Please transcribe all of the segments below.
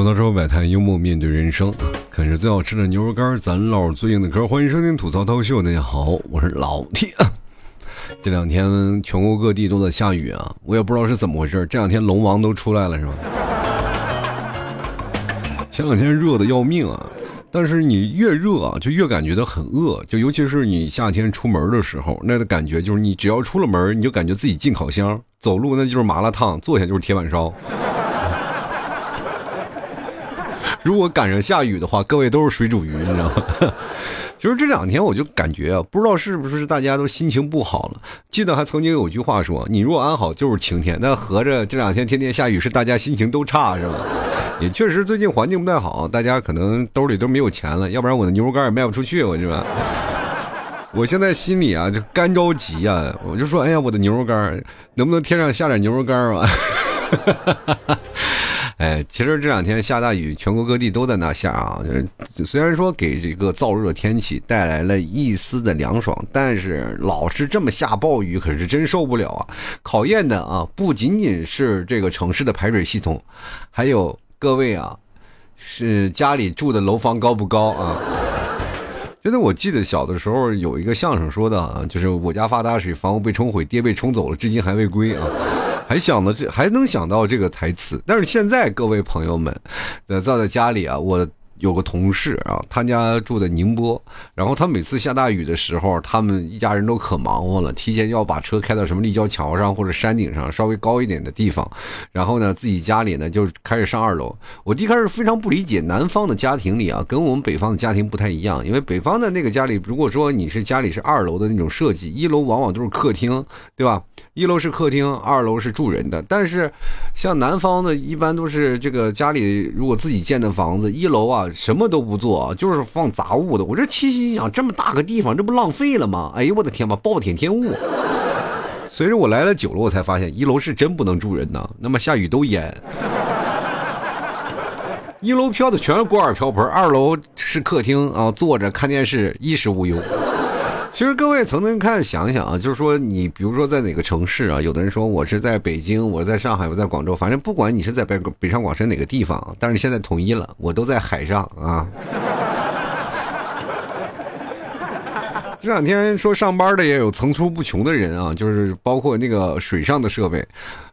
吐槽说百态，幽默面对人生，啃着最好吃的牛肉干，咱唠最硬的嗑。欢迎收听吐槽涛秀，大家好，我是老 T。这两天全国各地都在下雨啊，我也不知道是怎么回事。这两天龙王都出来了是吧？前两天热的要命啊，但是你越热啊，就越感觉到很饿。就尤其是你夏天出门的时候，那个感觉就是你只要出了门，你就感觉自己进烤箱，走路那就是麻辣烫，坐下就是铁板烧。如果赶上下雨的话，各位都是水煮鱼，你知道吗？就是这两天我就感觉啊，不知道是不是大家都心情不好了。记得还曾经有句话说：“你若安好，就是晴天。”那合着这两天天天下雨，是大家心情都差是吧？也确实最近环境不太好，大家可能兜里都没有钱了，要不然我的牛肉干也卖不出去，我是吧？我现在心里啊就干着急啊，我就说：“哎呀，我的牛肉干能不能天上下点牛肉干啊？”哎，其实这两天下大雨，全国各地都在那下啊。就是虽然说给这个燥热天气带来了一丝的凉爽，但是老是这么下暴雨，可是真受不了啊！考验的啊，不仅仅是这个城市的排水系统，还有各位啊，是家里住的楼房高不高啊？真的，我记得小的时候有一个相声说的啊，就是我家发大水，房屋被冲毁，爹被冲走了，至今还未归啊。还想到这，还能想到这个台词。但是现在各位朋友们，在在家里啊，我。有个同事啊，他家住在宁波，然后他每次下大雨的时候，他们一家人都可忙活了，提前要把车开到什么立交桥上或者山顶上稍微高一点的地方，然后呢，自己家里呢就开始上二楼。我一开始非常不理解，南方的家庭里啊，跟我们北方的家庭不太一样，因为北方的那个家里，如果说你是家里是二楼的那种设计，一楼往往都是客厅，对吧？一楼是客厅，二楼是住人的。但是像南方的，一般都是这个家里如果自己建的房子，一楼啊。什么都不做，就是放杂物的。我这七心想，这么大个地方，这不浪费了吗？哎呦我的天吧，暴殄天物。随着我来了久了，我才发现一楼是真不能住人呐。那么下雨都淹。一楼飘的全是锅碗瓢盆，二楼是客厅啊，坐着看电视，衣食无忧。其实各位曾经看想一想啊，就是说你比如说在哪个城市啊，有的人说我是在北京，我在上海，我在广州，反正不管你是在北北上广深哪个地方，但是现在统一了，我都在海上啊。这两天说上班的也有层出不穷的人啊，就是包括那个水上的设备，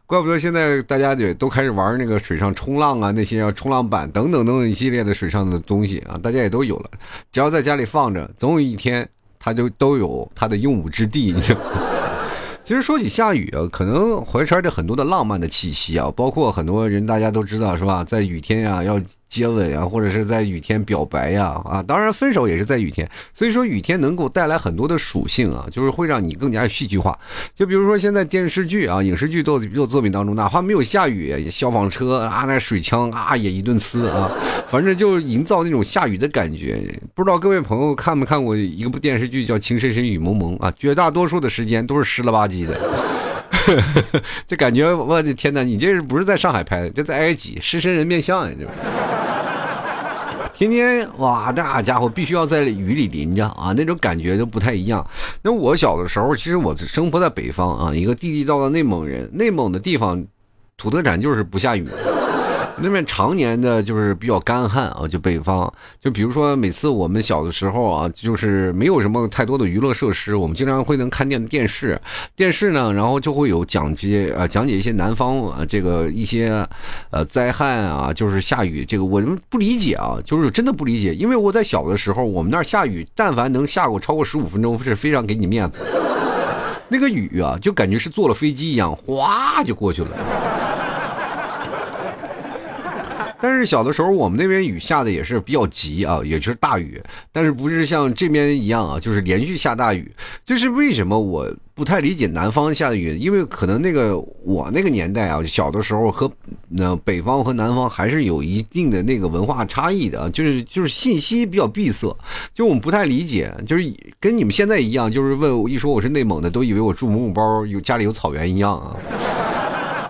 怪不得现在大家也都开始玩那个水上冲浪啊，那些冲浪板等等等等一系列的水上的东西啊，大家也都有了，只要在家里放着，总有一天。它就都有它的用武之地，你知道。其实说起下雨啊，可能怀揣着很多的浪漫的气息啊，包括很多人大家都知道是吧，在雨天啊要。接吻呀，或者是在雨天表白呀，啊，当然分手也是在雨天。所以说雨天能够带来很多的属性啊，就是会让你更加戏剧化。就比如说现在电视剧啊、影视剧作作作品当中，哪怕没有下雨，消防车啊、那水枪啊也一顿呲啊，反正就营造那种下雨的感觉。不知道各位朋友看没看过一个部电视剧叫《情深深雨蒙蒙》啊？绝大多数的时间都是湿了吧唧的。这感觉，我的天哪！你这是不是在上海拍的？这在埃及，狮身人面像呀！这天天哇，那家伙必须要在雨里淋着啊，那种感觉都不太一样。那我小的时候，其实我生活在北方啊，一个地地道道内蒙人，内蒙的地方土特产就是不下雨。那边常年的就是比较干旱啊，就北方，就比如说每次我们小的时候啊，就是没有什么太多的娱乐设施，我们经常会能看见电视，电视呢，然后就会有讲解啊，讲解一些南方啊这个一些呃灾害啊，就是下雨这个我们不理解啊，就是真的不理解，因为我在小的时候，我们那儿下雨，但凡能下过超过十五分钟，是非常给你面子，那个雨啊，就感觉是坐了飞机一样，哗就过去了。但是小的时候，我们那边雨下的也是比较急啊，也就是大雨，但是不是像这边一样啊，就是连续下大雨。就是为什么我不太理解南方下的雨？因为可能那个我那个年代啊，小的时候和那北方和南方还是有一定的那个文化差异的，就是就是信息比较闭塞，就我们不太理解，就是跟你们现在一样，就是问我一说我是内蒙的，都以为我住蒙古包有家里有草原一样啊。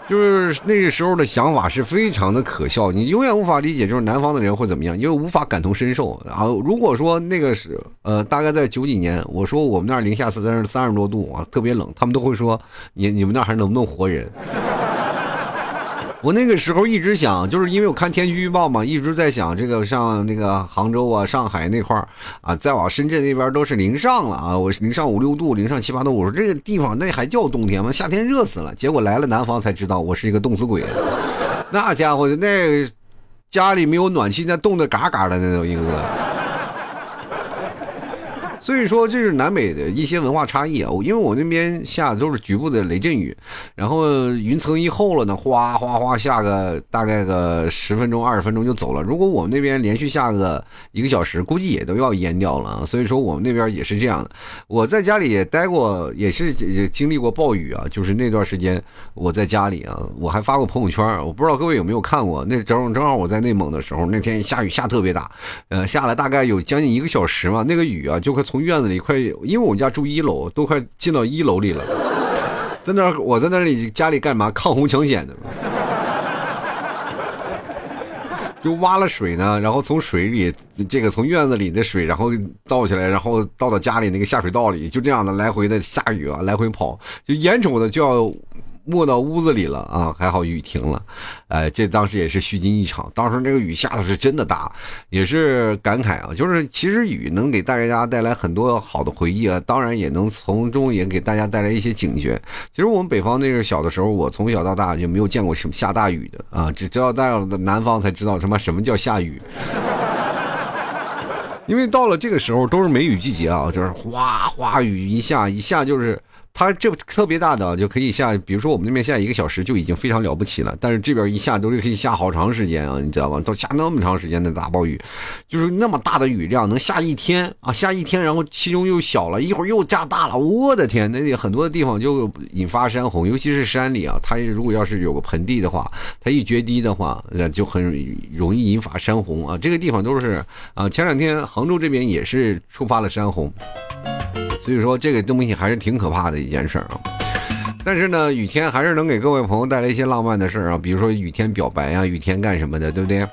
就是那个时候的想法是非常的可笑，你永远无法理解，就是南方的人会怎么样，因为无法感同身受然后。如果说那个是呃，大概在九几年，我说我们那儿零下三十三十多度啊，特别冷，他们都会说你你们那儿还能不能活人？我那个时候一直想，就是因为我看天气预报嘛，一直在想这个像那个杭州啊、上海那块儿啊，再往深圳那边都是零上了啊，我零上五六度、零上七八度，我说这个地方那还叫冬天吗？夏天热死了。结果来了南方才知道，我是一个冻死鬼。那家伙那家里没有暖气，那冻得嘎嘎的，那种一个个。所以说，这是南北的一些文化差异啊。因为我那边下的都是局部的雷阵雨，然后云层一厚了呢，哗哗哗下个大概个十分钟、二十分钟就走了。如果我们那边连续下个一个小时，估计也都要淹掉了。所以说，我们那边也是这样的。我在家里也待过，也是也经历过暴雨啊。就是那段时间我在家里啊，我还发过朋友圈，我不知道各位有没有看过。那正正好我在内蒙的时候，那天下雨下特别大，呃，下了大概有将近一个小时嘛，那个雨啊就快从院子里快，因为我们家住一楼，都快进到一楼里了。在那，我在那里家里干嘛？抗洪抢险的，就挖了水呢，然后从水里这个从院子里的水，然后倒起来，然后倒到家里那个下水道里，就这样的来回的下雨啊，来回跑，就眼瞅着就要。没到屋子里了啊，还好雨停了，哎，这当时也是虚惊一场。当时那个雨下的是真的大，也是感慨啊。就是其实雨能给大家带来很多好的回忆啊，当然也能从中也给大家带来一些警觉。其实我们北方那个小的时候，我从小到大就没有见过什么下大雨的啊，只知道到了南方才知道什么什么叫下雨。因为到了这个时候都是梅雨季节啊，就是哗哗雨一下一下就是。它这特别大的就可以下，比如说我们那边下一个小时就已经非常了不起了，但是这边一下都是可以下好长时间啊，你知道吗？都下那么长时间的大暴雨，就是那么大的雨量能下一天啊，下一天，然后其中又小了一会儿又加大了，我的天，那很多的地方就引发山洪，尤其是山里啊，它如果要是有个盆地的话，它一决堤的话，那就很容易引发山洪啊。这个地方都是啊，前两天杭州这边也是触发了山洪。所以说这个东西还是挺可怕的一件事啊，但是呢，雨天还是能给各位朋友带来一些浪漫的事儿啊，比如说雨天表白啊，雨天干什么的，对不对？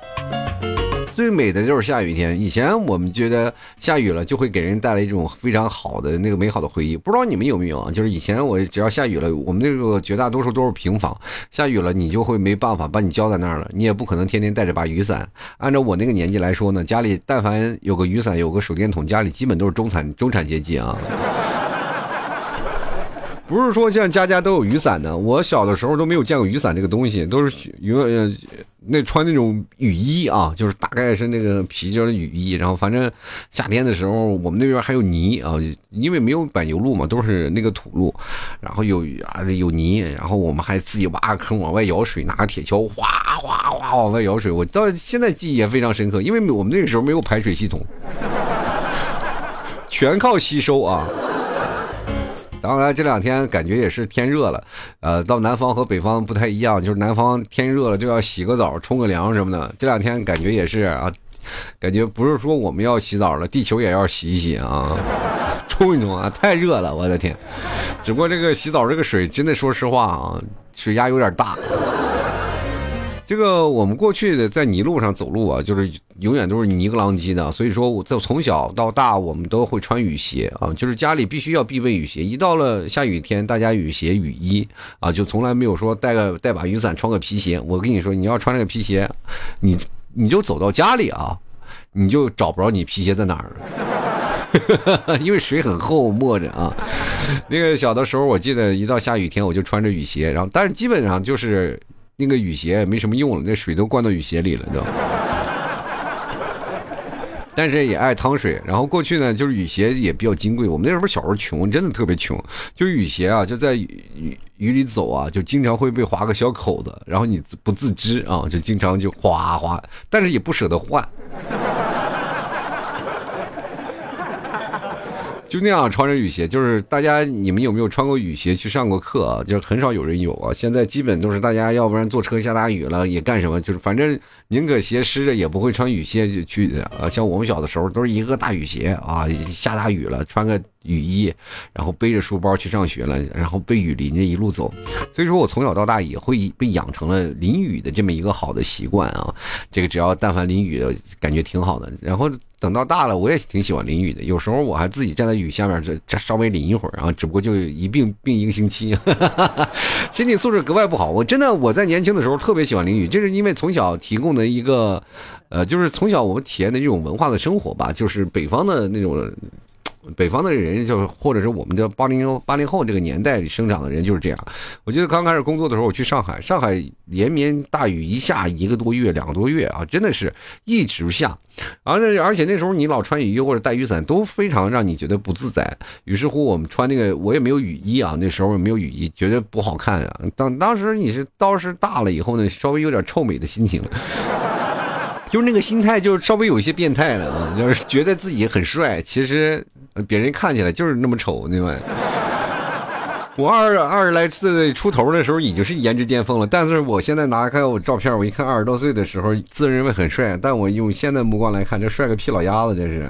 最美的就是下雨天。以前我们觉得下雨了就会给人带来一种非常好的那个美好的回忆。不知道你们有没有啊？就是以前我只要下雨了，我们那个绝大多数都是平房，下雨了你就会没办法把你浇在那儿了，你也不可能天天带着把雨伞。按照我那个年纪来说呢，家里但凡有个雨伞，有个手电筒，家里基本都是中产中产阶级啊。不是说像家家都有雨伞的，我小的时候都没有见过雨伞这个东西，都是永远那穿那种雨衣啊，就是大概是那个皮筋的雨衣。然后反正夏天的时候，我们那边还有泥啊，因为没有柏油路嘛，都是那个土路，然后有啊有泥，然后我们还自己挖个坑往外舀水，拿个铁锹哗哗哗往外舀水。我到现在记忆也非常深刻，因为我们那个时候没有排水系统，全靠吸收啊。当然，这两天感觉也是天热了，呃，到南方和北方不太一样，就是南方天热了就要洗个澡、冲个凉什么的。这两天感觉也是啊，感觉不是说我们要洗澡了，地球也要洗一洗啊，冲一冲啊，太热了，我的天！只不过这个洗澡这个水，真的说实话啊，水压有点大。这个我们过去的在泥路上走路啊，就是永远都是泥个啷叽的，所以说我从从小到大我们都会穿雨鞋啊，就是家里必须要必备雨鞋。一到了下雨天，大家雨鞋雨衣啊，就从来没有说带个带把雨伞穿个皮鞋。我跟你说，你要穿那个皮鞋，你你就走到家里啊，你就找不着你皮鞋在哪儿了，因为水很厚，没着啊。那个小的时候，我记得一到下雨天，我就穿着雨鞋，然后但是基本上就是。那个雨鞋也没什么用了，那水都灌到雨鞋里了，你知道？但是也爱淌水。然后过去呢，就是雨鞋也比较金贵。我们那时候小时候穷，真的特别穷，就雨鞋啊，就在雨雨里走啊，就经常会被划个小口子，然后你不自知啊，就经常就哗哗，但是也不舍得换。就那样穿着雨鞋，就是大家你们有没有穿过雨鞋去上过课啊？就是很少有人有啊。现在基本都是大家要不然坐车下大雨了也干什么，就是反正宁可鞋湿着也不会穿雨鞋去的啊。像我们小的时候都是一个大雨鞋啊，下大雨了穿个雨衣，然后背着书包去上学了，然后被雨淋着一路走。所以说我从小到大也会被养成了淋雨的这么一个好的习惯啊。这个只要但凡淋雨，感觉挺好的。然后等到大了，我也挺喜欢淋雨的。有时候我还自己站在雨下面，这这稍微淋一会儿啊，只不过就一病病一个星期，身体素质格外不好。我真的我在年轻的时候特别喜欢淋雨，这是因为从小提供的一个，呃，就是从小我们体验的这种文化的生活吧，就是北方的那种。北方的人就或者是我们的八零八零后这个年代里生长的人就是这样。我记得刚开始工作的时候，我去上海，上海连绵大雨一下一个多月、两个多月啊，真的是一直下。而且而且那时候你老穿雨衣或者带雨伞都非常让你觉得不自在。于是乎我们穿那个我也没有雨衣啊，那时候也没有雨衣，觉得不好看啊。当当时你是倒是大了以后呢，稍微有点臭美的心情。就是那个心态，就是稍微有一些变态了，就是觉得自己很帅，其实别人看起来就是那么丑，对吧？我二二十来岁出头的时候已经是颜值巅峰了，但是我现在拿开我照片，我一看二十多岁的时候自认为很帅，但我用现在目光来看，这帅个屁老鸭子，这是，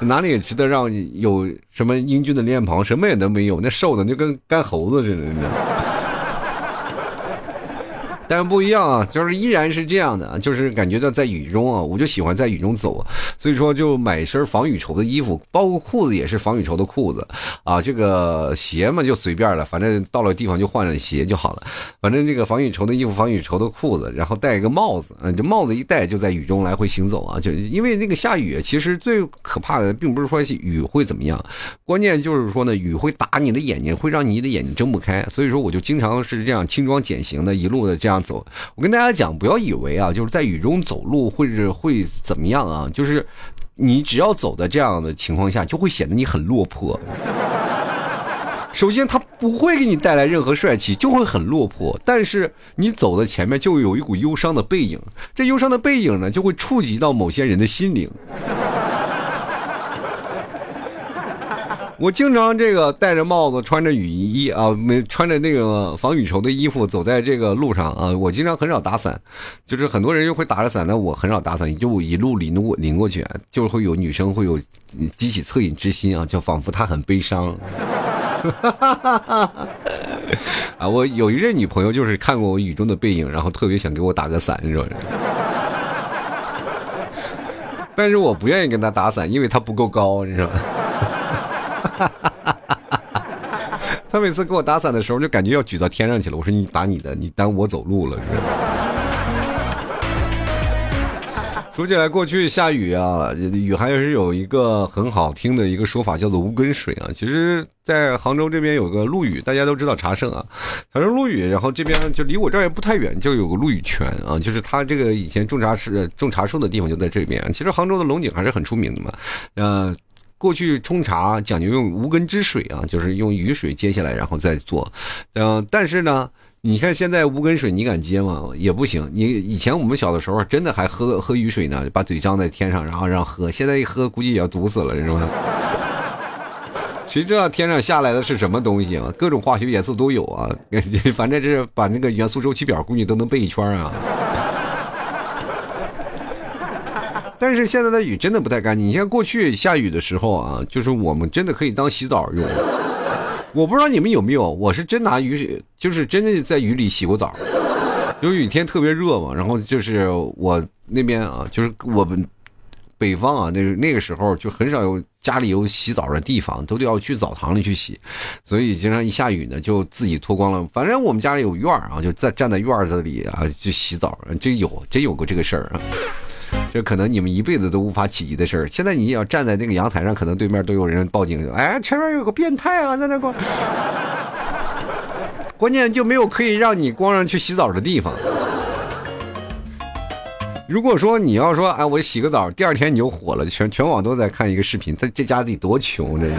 哪里值得让有什么英俊的脸庞，什么也都没有，那瘦的就跟干猴子似的，你知道。但是不一样啊，就是依然是这样的，就是感觉到在雨中啊，我就喜欢在雨中走，所以说就买身防雨绸的衣服，包括裤子也是防雨绸的裤子啊，这个鞋嘛就随便了，反正到了地方就换了鞋就好了。反正这个防雨绸的衣服、防雨绸的裤子，然后戴一个帽子，嗯，这帽子一戴就在雨中来回行走啊，就因为那个下雨，其实最可怕的并不是说雨会怎么样，关键就是说呢，雨会打你的眼睛，会让你的眼睛睁不开，所以说我就经常是这样轻装简行的，一路的这样。走，我跟大家讲，不要以为啊，就是在雨中走路会是会怎么样啊？就是你只要走的这样的情况下，就会显得你很落魄。首先，它不会给你带来任何帅气，就会很落魄。但是你走的前面就有一股忧伤的背影，这忧伤的背影呢，就会触及到某些人的心灵。我经常这个戴着帽子，穿着雨衣啊，没穿着那个防雨绸的衣服，走在这个路上啊。我经常很少打伞，就是很多人又会打着伞，但我很少打伞，就一路淋过淋过去，就会有女生会有激起恻隐之心啊，就仿佛她很悲伤。啊，我有一任女朋友就是看过我雨中的背影，然后特别想给我打个伞，你知道吗？但是我不愿意跟她打伞，因为她不够高，你知道吗？哈，他每次给我打伞的时候，就感觉要举到天上去了。我说你打你的，你耽误我走路了，是吧？说起来，过去下雨啊，雨还是有一个很好听的一个说法，叫做无根水啊。其实，在杭州这边有个陆羽，大家都知道茶圣啊，茶圣陆羽。然后这边就离我这儿也不太远，就有个陆羽泉啊，就是他这个以前种茶是种茶树的地方就在这边。其实杭州的龙井还是很出名的嘛，嗯。过去冲茶讲究用无根之水啊，就是用雨水接下来，然后再做。嗯，但是呢，你看现在无根水，你敢接吗？也不行。你以前我们小的时候，真的还喝喝雨水呢，把嘴张在天上，然后让喝。现在一喝，估计也要毒死了，是吧？谁知道天上下来的是什么东西啊？各种化学元素都有啊，反正是把那个元素周期表，估计都能背一圈啊。但是现在的雨真的不太干净。你像过去下雨的时候啊，就是我们真的可以当洗澡用。我不知道你们有没有，我是真拿雨水，就是真的在雨里洗过澡。因为雨天特别热嘛，然后就是我那边啊，就是我们北方啊，那那个时候就很少有家里有洗澡的地方，都得要去澡堂里去洗。所以经常一下雨呢，就自己脱光了。反正我们家里有院啊，就在站在院子里啊，就洗澡。真有，真有过这个事儿啊。这可能你们一辈子都无法企及的事儿。现在你要站在那个阳台上，可能对面都有人报警。哎，前面有个变态啊，在那光。关键就没有可以让你光上去洗澡的地方。如果说你要说，哎，我洗个澡，第二天你就火了，全全网都在看一个视频，这这家得多穷，这是。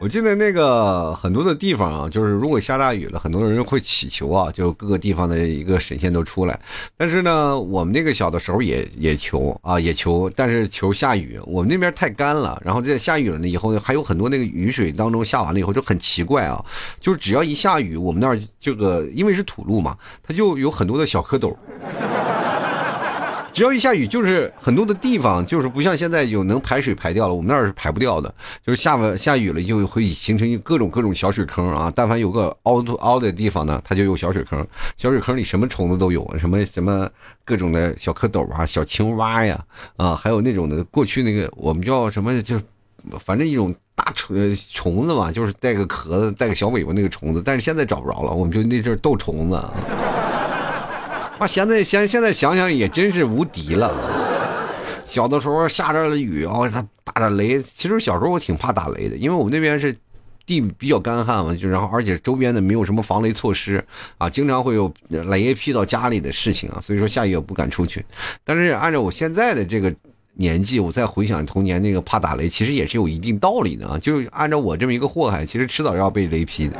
我记得那个很多的地方啊，就是如果下大雨了，很多人会祈求啊，就各个地方的一个神仙都出来。但是呢，我们那个小的时候也也求啊，也求，但是求下雨。我们那边太干了，然后在下雨了呢以后，还有很多那个雨水当中下完了以后就很奇怪啊，就是只要一下雨，我们那儿这个因为是土路嘛，它就有很多的小蝌蚪。只要一下雨，就是很多的地方就是不像现在有能排水排掉了，我们那儿是排不掉的，就是下完下雨了就会形成各种各种小水坑啊。但凡有个凹凸凹的地方呢，它就有小水坑，小水坑里什么虫子都有，什么什么各种的小蝌蚪啊、小青蛙呀，啊，还有那种的过去那个我们叫什么，就反正一种大虫虫子嘛，就是带个壳子、带个小尾巴那个虫子，但是现在找不着了，我们就那阵斗虫子。啊，现在现现在想想也真是无敌了。小的时候下着雨啊，他打着雷。其实小时候我挺怕打雷的，因为我们那边是地比较干旱嘛，就然后而且周边的没有什么防雷措施啊，经常会有雷劈到家里的事情啊，所以说下雨也不敢出去。但是按照我现在的这个年纪，我再回想童年那个怕打雷，其实也是有一定道理的啊。就按照我这么一个祸害，其实迟早要被雷劈的。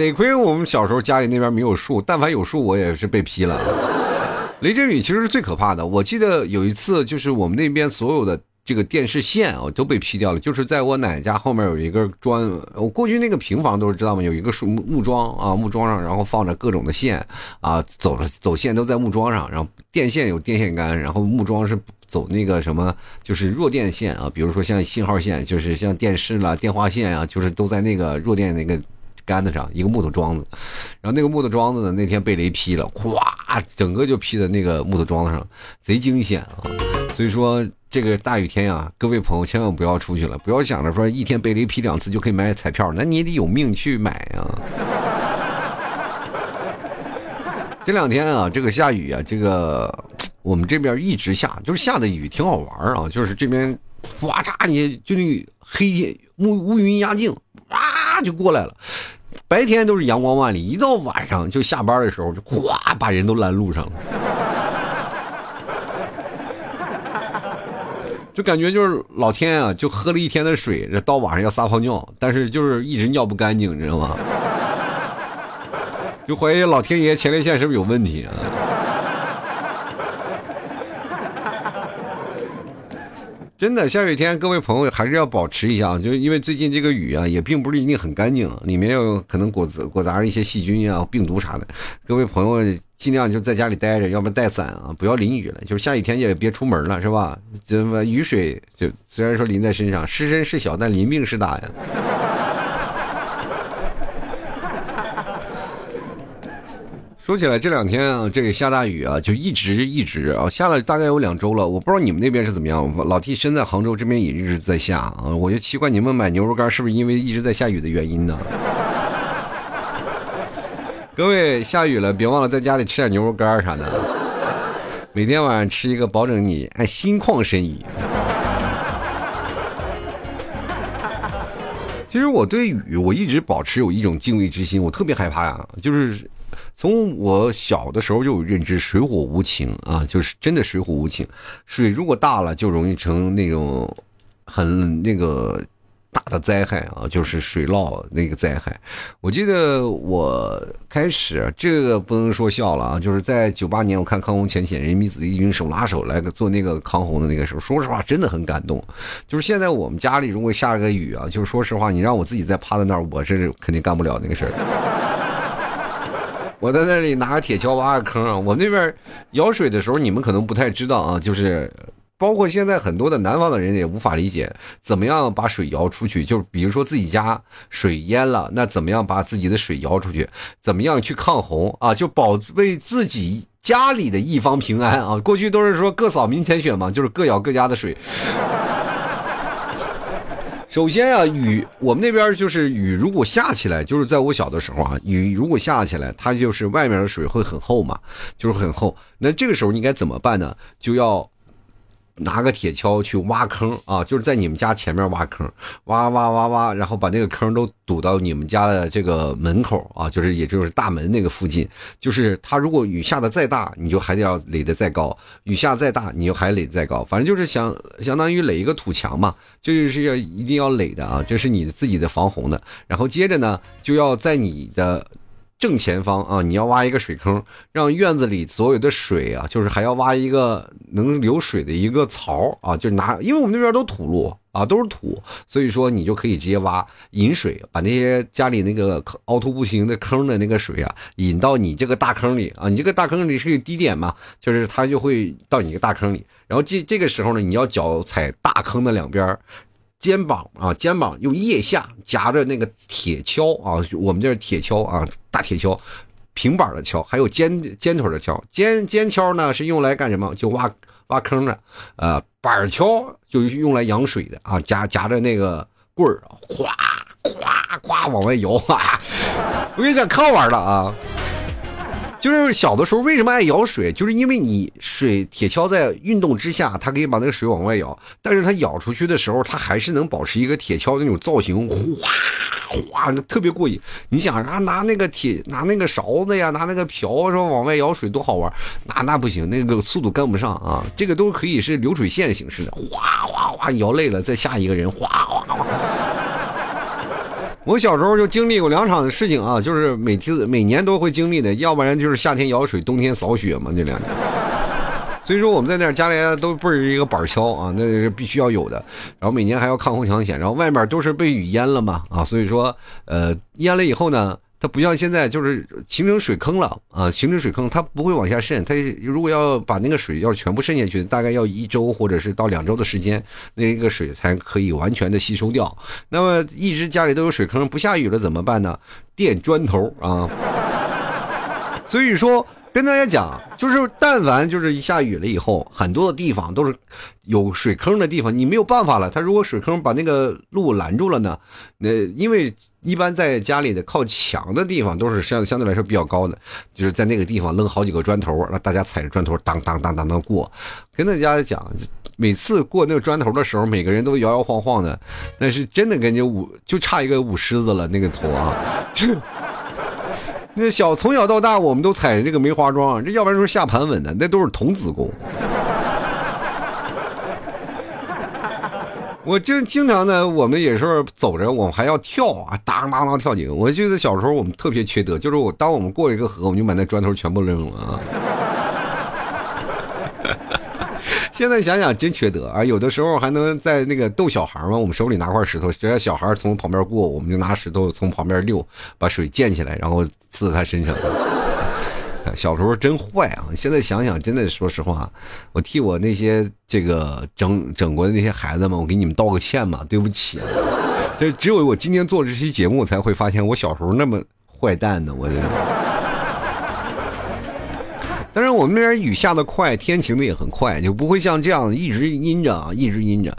得亏我们小时候家里那边没有树，但凡有树，我也是被劈了。雷阵雨其实是最可怕的。我记得有一次，就是我们那边所有的这个电视线啊都被劈掉了。就是在我奶奶家后面有一个砖，我过去那个平房都是知道吗？有一个树木木桩啊，木桩上然后放着各种的线啊，走着走线都在木桩上，然后电线有电线杆，然后木桩是走那个什么，就是弱电线啊，比如说像信号线，就是像电视啦、电话线啊，就是都在那个弱电那个。杆子上一个木头桩子，然后那个木头桩子呢，那天被雷劈了，哗，整个就劈在那个木头桩子上，贼惊险啊！所以说这个大雨天呀，各位朋友千万不要出去了，不要想着说一天被雷劈两次就可以买彩票，那你也得有命去买啊！这两天啊，这个下雨啊，这个我们这边一直下，就是下的雨挺好玩啊，就是这边哇嚓，你就那黑天乌乌云压境，哇就过来了。白天都是阳光万里，一到晚上就下班的时候，就咵把人都拦路上了，就感觉就是老天啊，就喝了一天的水，到晚上要撒泡尿，但是就是一直尿不干净，你知道吗？就怀疑老天爷前列腺是不是有问题啊？真的，下雨天各位朋友还是要保持一下，就是因为最近这个雨啊，也并不是一定很干净，里面有可能裹裹杂着一些细菌啊、病毒啥的。各位朋友尽量就在家里待着，要不带伞啊，不要淋雨了。就是下雨天也别出门了，是吧？这么雨水就虽然说淋在身上，湿身是小，但淋病是大呀。说起来，这两天啊，这个下大雨啊，就一直一直啊，下了大概有两周了。我不知道你们那边是怎么样。老 T 身在杭州这边也一直在下啊，我就奇怪你们买牛肉干是不是因为一直在下雨的原因呢？各位下雨了，别忘了在家里吃点牛肉干啥的，每天晚上吃一个，保证你哎心旷神怡。其实我对雨，我一直保持有一种敬畏之心，我特别害怕呀，就是。从我小的时候就有认知，水火无情啊，就是真的水火无情。水如果大了，就容易成那种很那个大的灾害啊，就是水涝那个灾害。我记得我开始这个不能说笑了啊，就是在九八年我看康洪前线人民子弟军手拉手来做那个康洪的那个时候，说实话真的很感动。就是现在我们家里如果下个雨啊，就是说实话，你让我自己再趴在那儿，我是肯定干不了那个事儿。我在那里拿个铁锹挖个坑啊！我那边舀水的时候，你们可能不太知道啊，就是包括现在很多的南方的人也无法理解，怎么样把水舀出去？就是比如说自己家水淹了，那怎么样把自己的水舀出去？怎么样去抗洪啊？就保卫自己家里的一方平安啊！过去都是说各扫民前雪嘛，就是各舀各家的水。首先啊，雨我们那边就是雨，如果下起来，就是在我小的时候啊，雨如果下起来，它就是外面的水会很厚嘛，就是很厚。那这个时候你该怎么办呢？就要。拿个铁锹去挖坑啊，就是在你们家前面挖坑，挖挖挖挖，然后把那个坑都堵到你们家的这个门口啊，就是也就是大门那个附近。就是它如果雨下的再大，你就还得要垒的再高；雨下再大，你就还垒再高。反正就是相相当于垒一个土墙嘛，就是要一定要垒的啊，这是你自己的防洪的。然后接着呢，就要在你的。正前方啊，你要挖一个水坑，让院子里所有的水啊，就是还要挖一个能流水的一个槽啊，就拿，因为我们那边都土路啊，都是土，所以说你就可以直接挖引水，把那些家里那个凹凸不平的坑的那个水啊，引到你这个大坑里啊，你这个大坑里是个低点嘛，就是它就会到你这个大坑里，然后这这个时候呢，你要脚踩大坑的两边，肩膀啊，肩膀用腋下夹着那个铁锹啊，我们这是铁锹啊，大铁锹，平板的锹，还有尖尖腿的锹，尖尖锹呢是用来干什么？就挖挖坑的，呃。板锹就是用来养水的啊，夹夹着那个棍儿，哗哗哗往外摇啊！我跟你讲，可好玩了啊！就是小的时候为什么爱舀水，就是因为你水铁锹在运动之下，它可以把那个水往外舀，但是它舀出去的时候，它还是能保持一个铁锹那种造型，哗哗，特别过瘾。你想啊，拿那个铁，拿那个勺子呀，拿那个瓢是吧，往外舀水多好玩，那那不行，那个速度跟不上啊。这个都可以是流水线形式的，哗哗哗，舀累了再下一个人，哗哗哗。我小时候就经历过两场的事情啊，就是每次每年都会经历的，要不然就是夏天舀水，冬天扫雪嘛，这两年。所以说我们在那儿家里都不是一个板锹啊，那是必须要有的。然后每年还要抗洪抢险，然后外面都是被雨淹了嘛啊，所以说呃淹了以后呢。它不像现在，就是形成水坑了啊！形成水坑，它不会往下渗。它如果要把那个水要全部渗下去，大概要一周或者是到两周的时间，那个水才可以完全的吸收掉。那么一直家里都有水坑，不下雨了怎么办呢？垫砖头啊！所以说。跟大家讲，就是但凡就是一下雨了以后，很多的地方都是有水坑的地方，你没有办法了。他如果水坑把那个路拦住了呢？那因为一般在家里的靠墙的地方都是相相对来说比较高的，就是在那个地方扔好几个砖头，让大家踩着砖头当当当当当过。跟大家讲，每次过那个砖头的时候，每个人都摇摇晃晃的，那是真的感觉舞就差一个舞狮子了，那个头啊，就。那小从小到大，我们都踩着这个梅花桩，这要不然说下盘稳的，那都是童子功。我就经常呢，我们也是走着，我们还要跳啊，当当当跳几个。我记得小时候我们特别缺德，就是我当我们过一个河，我们就把那砖头全部扔了啊。现在想想真缺德啊！有的时候还能在那个逗小孩嘛，我们手里拿块石头，只要小孩从旁边过，我们就拿石头从旁边溜，把水溅起来，然后刺他身上。小时候真坏啊！现在想想，真的说实话，我替我那些这个整整过的那些孩子们，我给你们道个歉吧，对不起。这只有我今天做这期节目，才会发现我小时候那么坏蛋呢，我。但是我们那边雨下的快，天晴的也很快，就不会像这样一直阴着啊，一直阴着。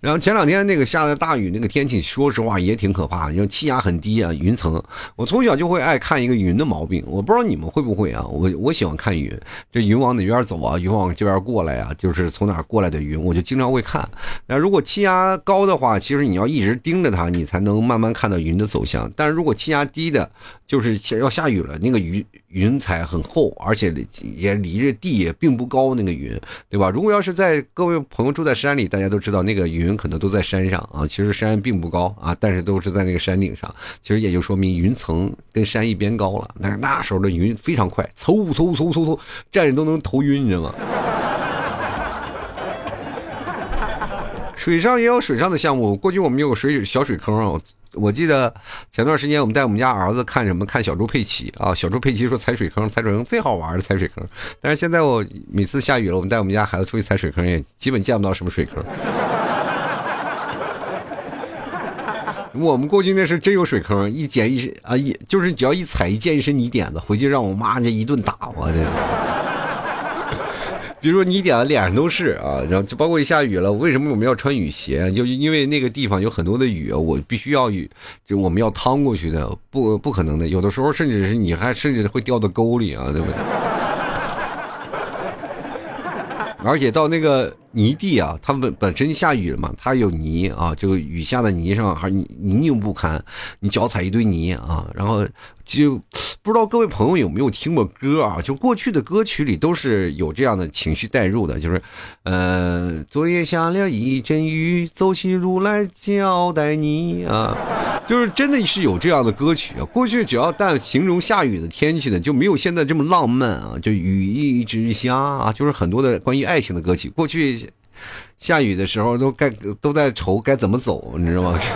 然后前两天那个下的大雨，那个天气，说实话也挺可怕，因为气压很低啊，云层。我从小就会爱看一个云的毛病，我不知道你们会不会啊？我我喜欢看云，这云往哪边走啊？云往这边过来啊？就是从哪过来的云，我就经常会看。那如果气压高的话，其实你要一直盯着它，你才能慢慢看到云的走向。但是如果气压低的，就是要下雨了，那个云云彩很厚，而且也离着地也并不高，那个云，对吧？如果要是在各位朋友住在山里，大家都知道那个云可能都在山上啊。其实山并不高啊，但是都是在那个山顶上。其实也就说明云层跟山一边高了。但是那时候的云非常快，嗖嗖嗖嗖嗖，站着都能头晕，你知道吗？水上也有水上的项目，过去我们有个水小水坑啊。我记得前段时间我们带我们家儿子看什么？看小猪佩奇啊！小猪佩奇说踩水坑，踩水坑最好玩的踩水坑。但是现在我每次下雨了，我们带我们家孩子出去踩水坑，也基本见不到什么水坑。我们过去那是真有水坑，一捡一身啊，一就是只要一踩一溅一身泥点子，回去让我妈这一顿打我的。比如说你点的脸上都是啊，然后就包括一下雨了，为什么我们要穿雨鞋？就因为那个地方有很多的雨，我必须要雨，就我们要趟过去的，不不可能的。有的时候甚至是你还甚至会掉到沟里啊，对不对？而且到那个泥地啊，它本本身下雨了嘛，它有泥啊，这个雨下的泥上还泥泞不堪，你脚踩一堆泥啊，然后就不知道各位朋友有没有听过歌啊？就过去的歌曲里都是有这样的情绪带入的，就是，呃，昨夜下了一阵雨，走起路来交代你啊。就是真的是有这样的歌曲啊！过去只要但形容下雨的天气呢，就没有现在这么浪漫啊！就雨一直下啊，就是很多的关于爱情的歌曲。过去下雨的时候都该都在愁该怎么走，你知道吗？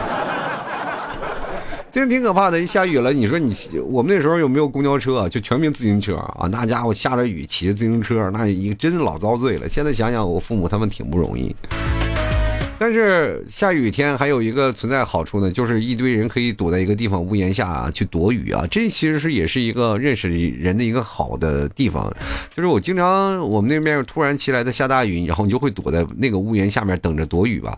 真挺可怕的，一下雨了，你说你我们那时候有没有公交车？就全凭自行车啊！那家伙下着雨骑着自行车，那一真是老遭罪了。现在想想，我父母他们挺不容易。但是下雨天还有一个存在好处呢，就是一堆人可以躲在一个地方屋檐下，去躲雨啊。这其实是也是一个认识人的一个好的地方。就是我经常我们那边突然起来的下大雨，然后你就会躲在那个屋檐下面等着躲雨吧。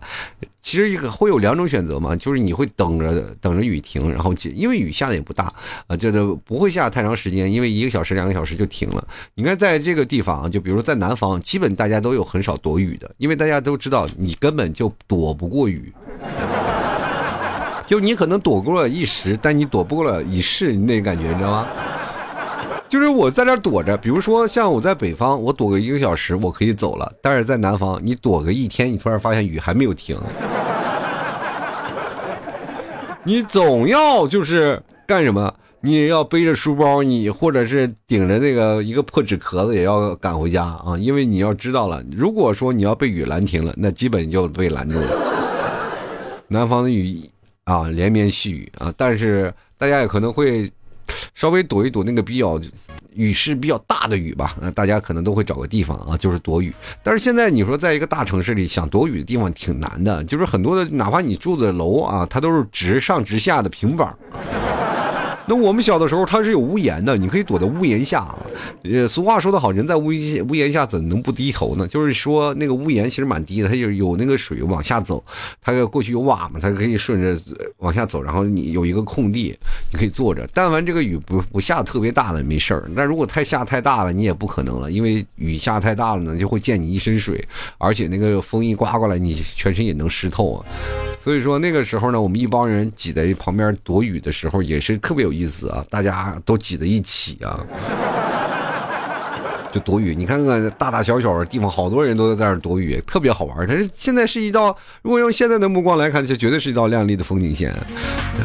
其实一个会有两种选择嘛，就是你会等着等着雨停，然后因为雨下的也不大啊，这都不会下太长时间，因为一个小时两个小时就停了。你看在这个地方，就比如在南方，基本大家都有很少躲雨的，因为大家都知道你根本就躲不过雨，就你可能躲过了一时，但你躲不过了一世，你那感觉你知道吗？就是我在这躲着，比如说像我在北方，我躲个一个小时，我可以走了；但是在南方，你躲个一天，你突然发现雨还没有停，你总要就是干什么？你也要背着书包，你或者是顶着那个一个破纸壳子，也要赶回家啊！因为你要知道了，如果说你要被雨拦停了，那基本就被拦住了。南方的雨啊，连绵细雨啊，但是大家也可能会。稍微躲一躲那个比较雨势比较大的雨吧，那大家可能都会找个地方啊，就是躲雨。但是现在你说在一个大城市里想躲雨的地方挺难的，就是很多的，哪怕你住的楼啊，它都是直上直下的平板。那我们小的时候，它是有屋檐的，你可以躲在屋檐下。呃，俗话说得好，人在屋檐屋檐下怎能不低头呢？就是说，那个屋檐其实蛮低的，它就是有那个水往下走，它过去有瓦嘛，它可以顺着往下走，然后你有一个空地，你可以坐着。但凡这个雨不不下特别大的没事儿，但如果太下太大了，你也不可能了，因为雨下太大了呢，就会溅你一身水，而且那个风一刮过来，你全身也能湿透啊。所以说那个时候呢，我们一帮人挤在旁边躲雨的时候，也是特别有意思啊，大家都挤在一起啊。就躲雨，你看看大大小小的地方，好多人都在在那躲雨，特别好玩。但是现在是一道，如果用现在的目光来看，这绝对是一道亮丽的风景线。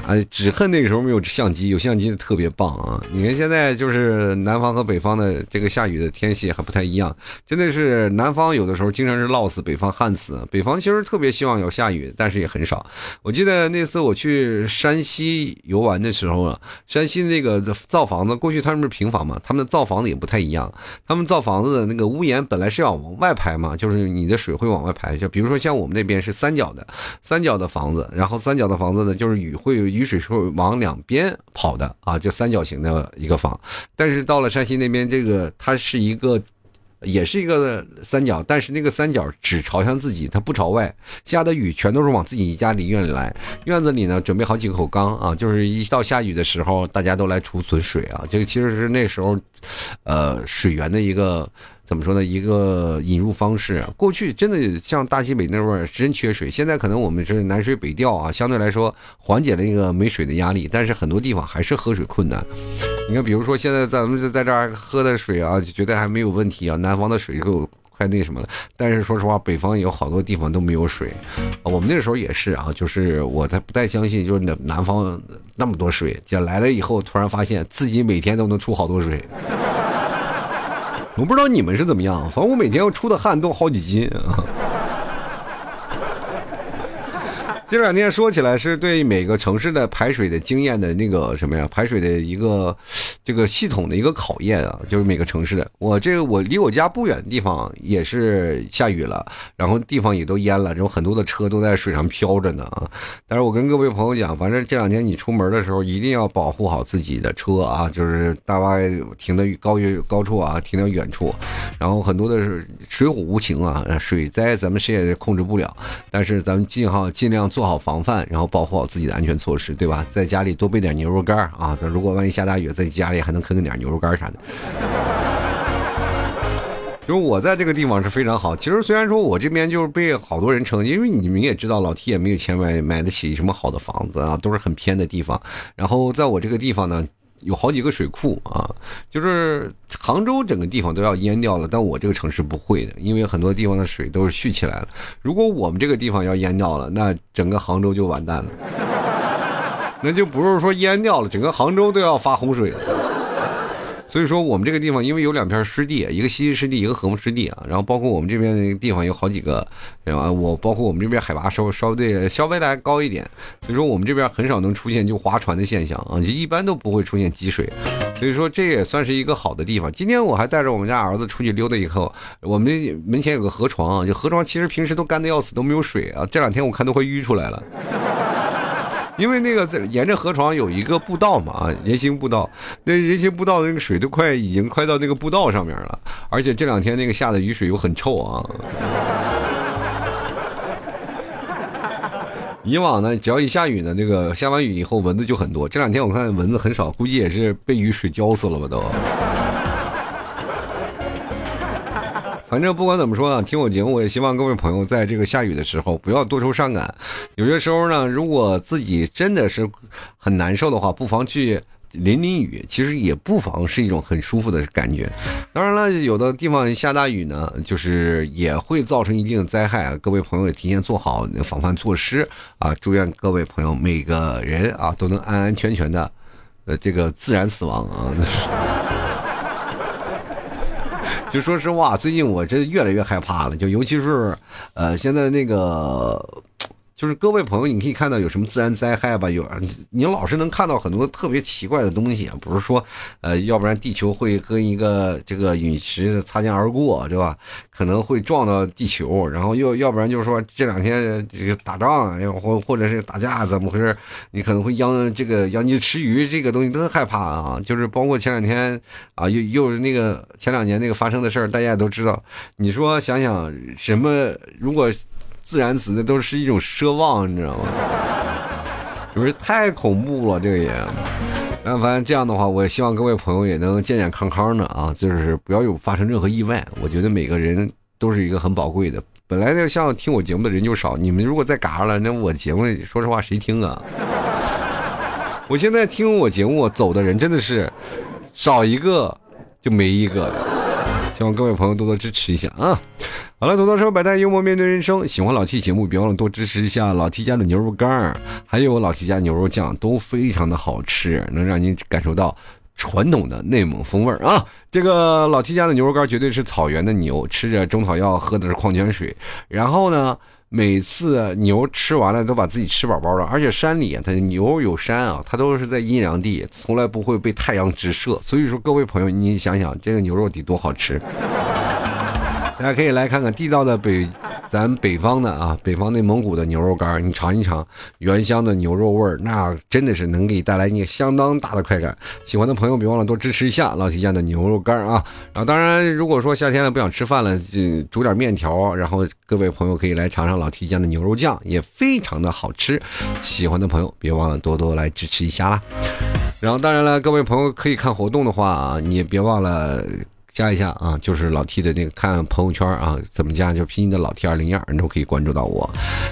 啊，只恨那个时候没有相机，有相机的特别棒啊！你看现在就是南方和北方的这个下雨的天气还不太一样，真的是南方有的时候经常是涝死，北方旱死。北方其实特别希望有下雨，但是也很少。我记得那次我去山西游玩的时候啊，山西那个造房子，过去他们是平房嘛，他们造房子也不太一样，他。他们造房子的那个屋檐本来是要往外排嘛，就是你的水会往外排。就比如说像我们那边是三角的，三角的房子，然后三角的房子呢，就是雨会雨水是会往两边跑的啊，就三角形的一个房。但是到了山西那边，这个它是一个。也是一个三角，但是那个三角只朝向自己，它不朝外。下的雨全都是往自己家里院里来。院子里呢，准备好几口缸啊，就是一到下雨的时候，大家都来储存水啊。这个其实是那时候，呃，水源的一个。怎么说呢？一个引入方式，过去真的像大西北那边真缺水。现在可能我们是南水北调啊，相对来说缓解了一个没水的压力，但是很多地方还是喝水困难。你看，比如说现在咱们就在这儿喝的水啊，就觉得还没有问题啊。南方的水就快那什么了，但是说实话，北方有好多地方都没有水。我们那时候也是啊，就是我才不太相信，就是南方那么多水，就来了以后，突然发现自己每天都能出好多水。我不知道你们是怎么样，反正我每天要出的汗都好几斤啊。这两天说起来是对每个城市的排水的经验的那个什么呀？排水的一个这个系统的一个考验啊，就是每个城市的。我这个我离我家不远的地方也是下雨了，然后地方也都淹了，然后很多的车都在水上漂着呢啊。但是我跟各位朋友讲，反正这两天你出门的时候一定要保护好自己的车啊，就是大巴停的高于高处啊，停到远处。然后很多的是水火无情啊，水灾咱们谁也控制不了，但是咱们尽好尽量。做好防范，然后保护好自己的安全措施，对吧？在家里多备点牛肉干啊！如果万一下大雨，在家里还能啃点牛肉干啥的。就是我在这个地方是非常好。其实虽然说我这边就是被好多人称，因为你们也知道，老 T 也没有钱买买得起什么好的房子啊，都是很偏的地方。然后在我这个地方呢。有好几个水库啊，就是杭州整个地方都要淹掉了，但我这个城市不会的，因为很多地方的水都是蓄起来了。如果我们这个地方要淹掉了，那整个杭州就完蛋了，那就不是说淹掉了，整个杭州都要发洪水了。所以说我们这个地方因为有两片湿地，一个西溪湿地，一个禾木湿地啊，然后包括我们这边那个地方有好几个，然后我包括我们这边海拔稍微稍微稍微来高一点，所以说我们这边很少能出现就划船的现象啊，就一般都不会出现积水，所以说这也算是一个好的地方。今天我还带着我们家儿子出去溜达一后，我们门前有个河床，就河床其实平时都干的要死，都没有水啊，这两天我看都快淤出来了。因为那个在沿着河床有一个步道嘛，啊，人行步道，那人行步道的那个水都快已经快到那个步道上面了，而且这两天那个下的雨水又很臭啊。以往呢，只要一下雨呢，那个下完雨以后蚊子就很多，这两天我看蚊子很少，估计也是被雨水浇死了吧都。反正不管怎么说啊，听我节目，我也希望各位朋友在这个下雨的时候不要多愁善感。有些时候呢，如果自己真的是很难受的话，不妨去淋淋雨，其实也不妨是一种很舒服的感觉。当然了，有的地方下大雨呢，就是也会造成一定的灾害啊。各位朋友也提前做好防范措施啊！祝愿各位朋友每个人啊都能安安全全的，呃，这个自然死亡啊。就说实话，最近我真越来越害怕了。就尤其是，呃，现在那个，就是各位朋友，你可以看到有什么自然灾害吧？有，你老是能看到很多特别奇怪的东西啊，不是说，呃，要不然地球会跟一个这个陨石擦肩而过，对吧？可能会撞到地球，然后又要不然就是说这两天这个打仗，或或者是打架，怎么回事？你可能会殃这个殃及池鱼，这个东西都害怕啊。就是包括前两天啊，又又是那个前两年那个发生的事儿，大家也都知道。你说想想什么？如果自然死，那都是一种奢望，你知道吗？是不是太恐怖了？这个也。但反正这样的话，我希望各位朋友也能健健康康的啊，就是不要有发生任何意外。我觉得每个人都是一个很宝贵的。本来就像听我节目的人就少，你们如果再嘎了，那我节目说实话谁听啊？我现在听我节目走的人真的是少一个就没一个。希望各位朋友多多支持一下啊！好了，土豆说百态幽默面对人生，喜欢老 T 节目，别忘了多支持一下老 T 家的牛肉干还有老 T 家牛肉酱都非常的好吃，能让您感受到传统的内蒙风味啊！这个老七家的牛肉干绝对是草原的牛，吃着中草药，喝的是矿泉水，然后呢？每次牛吃完了都把自己吃饱饱的，而且山里它牛有山啊，它都是在阴凉地，从来不会被太阳直射。所以说，各位朋友，你想想这个牛肉得多好吃。大家可以来看看地道的北，咱北方的啊，北方内蒙古的牛肉干你尝一尝原香的牛肉味儿，那真的是能给你带来一个相当大的快感。喜欢的朋友别忘了多支持一下老提家的牛肉干啊！然后当然，如果说夏天了不想吃饭了，就煮点面条，然后各位朋友可以来尝尝老提家的牛肉酱，也非常的好吃。喜欢的朋友别忘了多多来支持一下啦！然后当然了，各位朋友可以看活动的话，你也别忘了。加一下啊，就是老 T 的那个看朋友圈啊，怎么加？就是拼音的老 T 二零二，你都可以关注到我。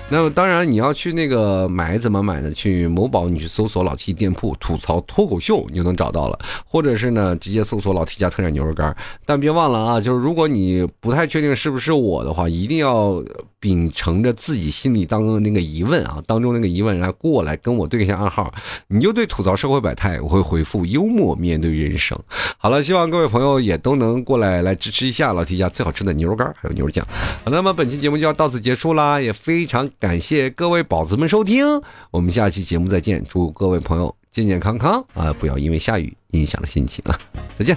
那么当然你要去那个买怎么买呢？去某宝你去搜索老 T 店铺吐槽脱口秀，你就能找到了。或者是呢，直接搜索老 T 家特产牛肉干。但别忘了啊，就是如果你不太确定是不是我的话，一定要秉承着自己心里当中的那个疑问啊，当中那个疑问来过来跟我对一下暗号，你就对吐槽社会百态，我会回复幽默面对人生。好了，希望各位朋友也都能。过来来支持一下老 T 家最好吃的牛肉干还有牛肉酱。好，那么本期节目就要到此结束啦，也非常感谢各位宝子们收听，我们下期节目再见，祝各位朋友健健康康啊，不要因为下雨影响了心情啊，再见。